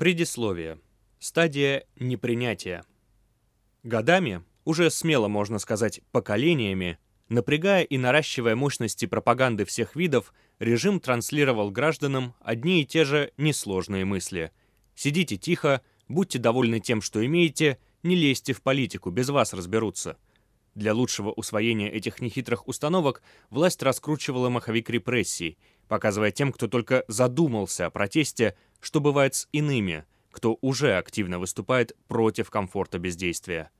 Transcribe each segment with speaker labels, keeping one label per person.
Speaker 1: Предисловие. Стадия непринятия. Годами, уже смело можно сказать поколениями, напрягая и наращивая мощности пропаганды всех видов, режим транслировал гражданам одни и те же несложные мысли. Сидите тихо, будьте довольны тем, что имеете, не лезьте в политику, без вас разберутся. Для лучшего усвоения этих нехитрых установок власть раскручивала маховик репрессий, показывая тем, кто только задумался о протесте, что бывает с иными, кто уже активно выступает против комфорта бездействия.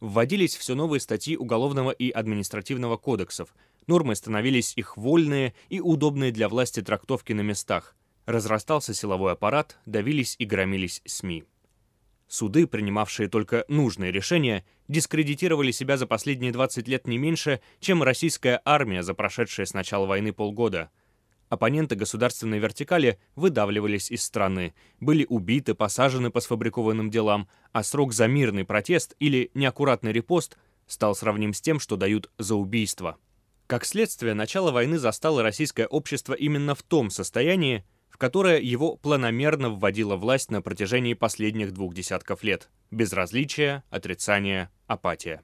Speaker 1: Вводились все новые статьи Уголовного и Административного кодексов, нормы становились их вольные и удобные для власти трактовки на местах, разрастался силовой аппарат, давились и громились СМИ. Суды, принимавшие только нужные решения, дискредитировали себя за последние 20 лет не меньше, чем российская армия за прошедшие с начала войны полгода. Оппоненты государственной вертикали выдавливались из страны, были убиты, посажены по сфабрикованным делам, а срок за мирный протест или неаккуратный репост стал сравним с тем, что дают за убийство. Как следствие, начало войны застало российское общество именно в том состоянии, в которое его планомерно вводила власть на протяжении последних двух десятков лет. Безразличие, отрицание, апатия.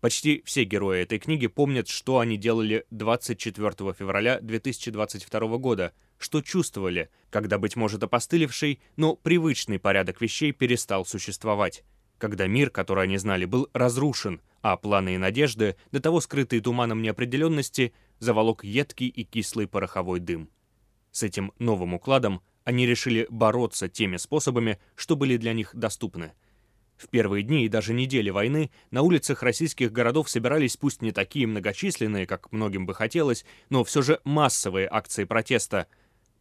Speaker 1: Почти все герои этой книги помнят, что они делали 24 февраля 2022 года, что чувствовали, когда, быть может, опостылевший, но привычный порядок вещей перестал существовать, когда мир, который они знали, был разрушен, а планы и надежды, до того скрытые туманом неопределенности, заволок едкий и кислый пороховой дым. С этим новым укладом они решили бороться теми способами, что были для них доступны. В первые дни и даже недели войны на улицах российских городов собирались пусть не такие многочисленные, как многим бы хотелось, но все же массовые акции протеста.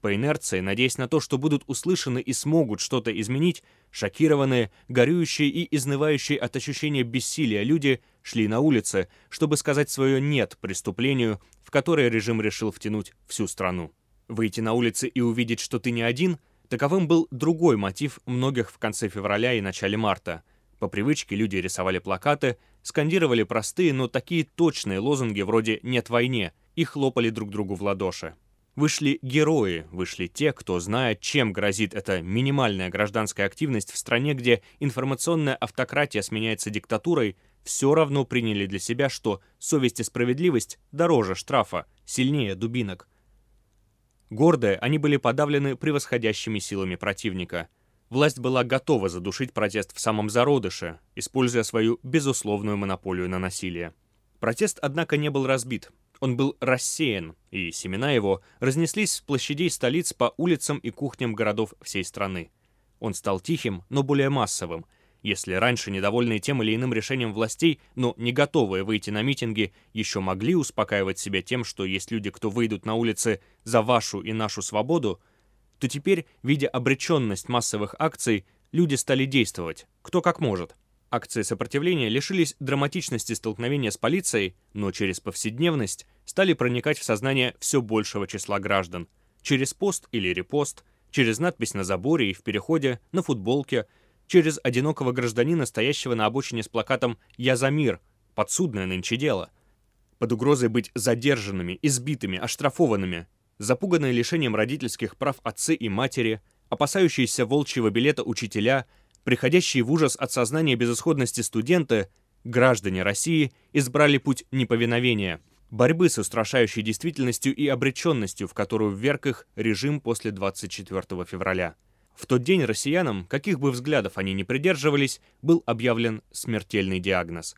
Speaker 1: По инерции, надеясь на то, что будут услышаны и смогут что-то изменить, шокированные, горюющие и изнывающие от ощущения бессилия люди шли на улицы, чтобы сказать свое «нет» преступлению, в которое режим решил втянуть всю страну. Выйти на улицы и увидеть, что ты не один, таковым был другой мотив многих в конце февраля и начале марта. По привычке люди рисовали плакаты, скандировали простые, но такие точные лозунги вроде «нет войне» и хлопали друг другу в ладоши. Вышли герои, вышли те, кто, зная, чем грозит эта минимальная гражданская активность в стране, где информационная автократия сменяется диктатурой, все равно приняли для себя, что совесть и справедливость дороже штрафа, сильнее дубинок – Гордые, они были подавлены превосходящими силами противника. Власть была готова задушить протест в самом зародыше, используя свою безусловную монополию на насилие. Протест, однако, не был разбит. Он был рассеян, и семена его разнеслись с площадей столиц по улицам и кухням городов всей страны. Он стал тихим, но более массовым – если раньше недовольные тем или иным решением властей, но не готовые выйти на митинги, еще могли успокаивать себя тем, что есть люди, кто выйдут на улицы за вашу и нашу свободу, то теперь, видя обреченность массовых акций, люди стали действовать, кто как может. Акции сопротивления лишились драматичности столкновения с полицией, но через повседневность стали проникать в сознание все большего числа граждан. Через пост или репост, через надпись на заборе и в переходе, на футболке – через одинокого гражданина, стоящего на обочине с плакатом «Я за мир», подсудное нынче дело. Под угрозой быть задержанными, избитыми, оштрафованными, запуганные лишением родительских прав отцы и матери, опасающиеся волчьего билета учителя, приходящие в ужас от сознания безысходности студенты, граждане России избрали путь неповиновения, борьбы с устрашающей действительностью и обреченностью, в которую вверг их режим после 24 февраля. В тот день россиянам, каких бы взглядов они ни придерживались, был объявлен смертельный диагноз.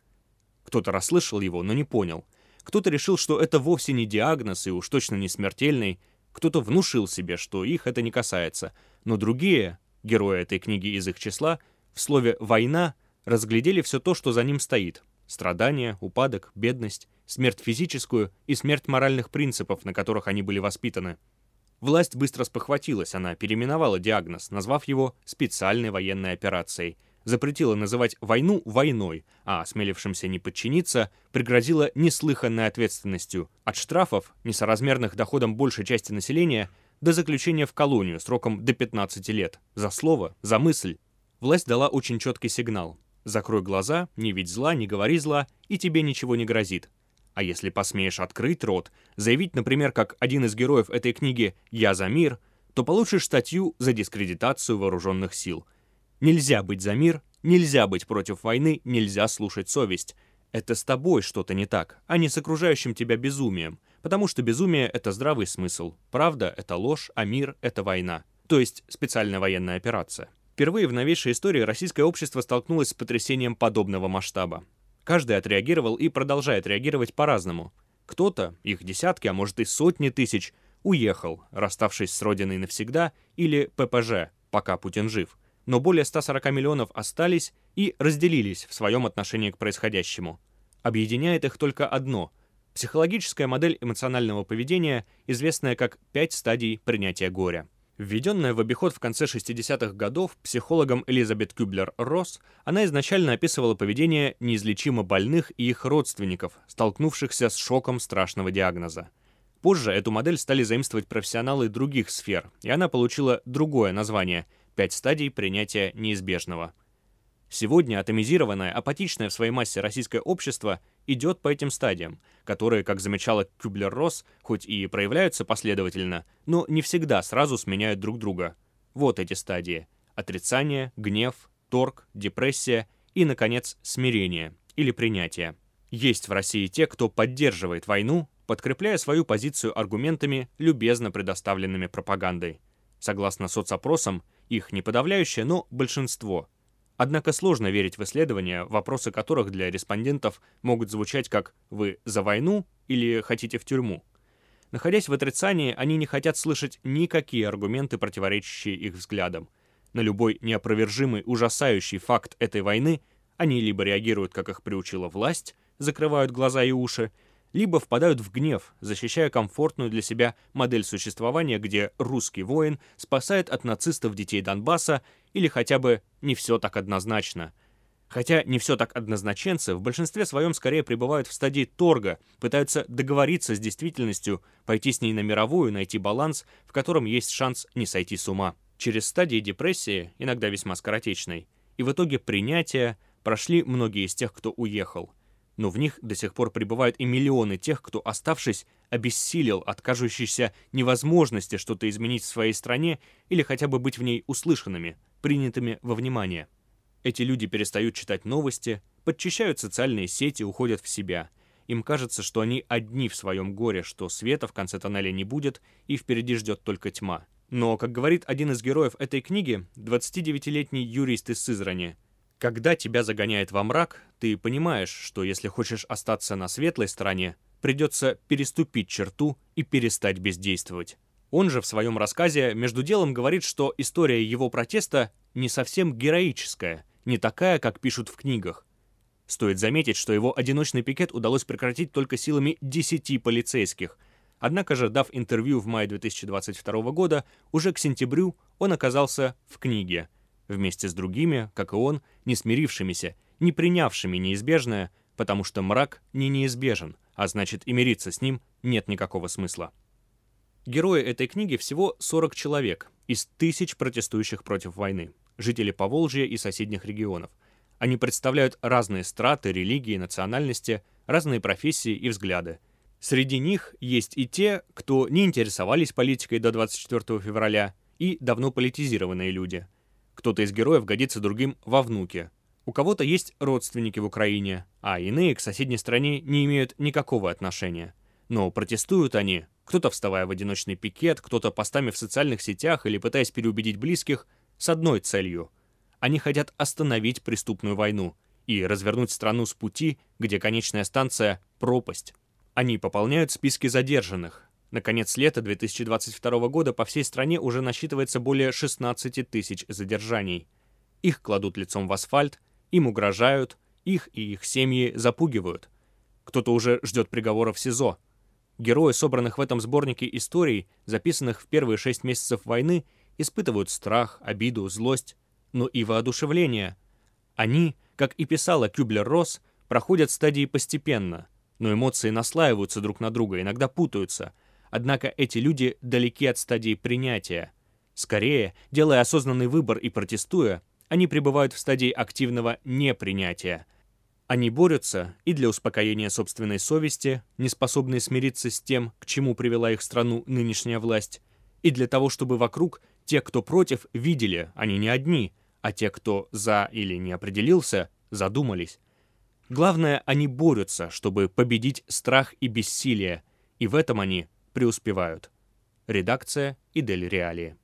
Speaker 1: Кто-то расслышал его, но не понял. Кто-то решил, что это вовсе не диагноз и уж точно не смертельный. Кто-то внушил себе, что их это не касается. Но другие, герои этой книги из их числа, в слове «война» разглядели все то, что за ним стоит. Страдания, упадок, бедность, смерть физическую и смерть моральных принципов, на которых они были воспитаны. Власть быстро спохватилась, она переименовала диагноз, назвав его специальной военной операцией, запретила называть войну войной, а осмелившимся не подчиниться пригрозила неслыханной ответственностью от штрафов, несоразмерных доходам большей части населения, до заключения в колонию сроком до 15 лет. За слово, за мысль. Власть дала очень четкий сигнал. Закрой глаза, не видь зла, не говори зла, и тебе ничего не грозит. А если посмеешь открыть рот, заявить, например, как один из героев этой книги «Я за мир», то получишь статью за дискредитацию вооруженных сил. Нельзя быть за мир, нельзя быть против войны, нельзя слушать совесть. Это с тобой что-то не так, а не с окружающим тебя безумием, потому что безумие — это здравый смысл, правда — это ложь, а мир — это война, то есть специальная военная операция. Впервые в новейшей истории российское общество столкнулось с потрясением подобного масштаба. Каждый отреагировал и продолжает реагировать по-разному. Кто-то, их десятки, а может и сотни тысяч, уехал, расставшись с родиной навсегда, или ППЖ, пока Путин жив. Но более 140 миллионов остались и разделились в своем отношении к происходящему. Объединяет их только одно – психологическая модель эмоционального поведения, известная как «пять стадий принятия горя». Введенная в обиход в конце 60-х годов психологом Элизабет Кюблер-Росс, она изначально описывала поведение неизлечимо больных и их родственников, столкнувшихся с шоком страшного диагноза. Позже эту модель стали заимствовать профессионалы других сфер, и она получила другое название – «Пять стадий принятия неизбежного». Сегодня атомизированное, апатичное в своей массе российское общество идет по этим стадиям, которые, как замечала Кюблер-Росс, хоть и проявляются последовательно, но не всегда сразу сменяют друг друга. Вот эти стадии. Отрицание, гнев, торг, депрессия и, наконец, смирение или принятие. Есть в России те, кто поддерживает войну, подкрепляя свою позицию аргументами, любезно предоставленными пропагандой. Согласно соцопросам, их не подавляющее, но большинство. Однако сложно верить в исследования, вопросы которых для респондентов могут звучать как «Вы за войну?» или «Хотите в тюрьму?». Находясь в отрицании, они не хотят слышать никакие аргументы, противоречащие их взглядам. На любой неопровержимый, ужасающий факт этой войны они либо реагируют, как их приучила власть, закрывают глаза и уши, либо впадают в гнев, защищая комфортную для себя модель существования, где русский воин спасает от нацистов детей Донбасса или хотя бы не все так однозначно. Хотя не все так однозначенцы в большинстве своем скорее пребывают в стадии торга, пытаются договориться с действительностью, пойти с ней на мировую, найти баланс, в котором есть шанс не сойти с ума. Через стадии депрессии, иногда весьма скоротечной, и в итоге принятия прошли многие из тех, кто уехал – но в них до сих пор пребывают и миллионы тех, кто, оставшись, обессилел от кажущейся невозможности что-то изменить в своей стране или хотя бы быть в ней услышанными, принятыми во внимание. Эти люди перестают читать новости, подчищают социальные сети, уходят в себя. Им кажется, что они одни в своем горе, что света в конце тоннеля не будет и впереди ждет только тьма. Но, как говорит один из героев этой книги, 29-летний юрист из Сызрани, когда тебя загоняет во мрак, ты понимаешь, что если хочешь остаться на светлой стороне, придется переступить черту и перестать бездействовать. Он же в своем рассказе между делом говорит, что история его протеста не совсем героическая, не такая, как пишут в книгах. Стоит заметить, что его одиночный пикет удалось прекратить только силами 10 полицейских. Однако же, дав интервью в мае 2022 года, уже к сентябрю он оказался в книге – вместе с другими, как и он, не смирившимися, не принявшими неизбежное, потому что мрак не неизбежен, а значит и мириться с ним нет никакого смысла. Герои этой книги всего 40 человек из тысяч протестующих против войны, жители Поволжья и соседних регионов. Они представляют разные страты, религии, национальности, разные профессии и взгляды. Среди них есть и те, кто не интересовались политикой до 24 февраля, и давно политизированные люди – кто-то из героев годится другим во внуке. У кого-то есть родственники в Украине, а иные к соседней стране не имеют никакого отношения. Но протестуют они, кто-то вставая в одиночный пикет, кто-то постами в социальных сетях или пытаясь переубедить близких, с одной целью. Они хотят остановить преступную войну и развернуть страну с пути, где конечная станция – пропасть. Они пополняют списки задержанных, Наконец, лета 2022 года по всей стране уже насчитывается более 16 тысяч задержаний. Их кладут лицом в асфальт, им угрожают, их и их семьи запугивают. Кто-то уже ждет приговора в СИЗО. Герои, собранных в этом сборнике историй, записанных в первые шесть месяцев войны, испытывают страх, обиду, злость, но и воодушевление. Они, как и писала Кюблер-Росс, проходят стадии постепенно, но эмоции наслаиваются друг на друга, иногда путаются – Однако эти люди далеки от стадии принятия. Скорее, делая осознанный выбор и протестуя, они пребывают в стадии активного непринятия. Они борются и для успокоения собственной совести, не способные смириться с тем, к чему привела их страну нынешняя власть, И для того, чтобы вокруг те, кто против, видели, они не одни, а те, кто за или не определился, задумались. Главное, они борются, чтобы победить страх и бессилие, и в этом они преуспевают. Редакция и Дель Реалии.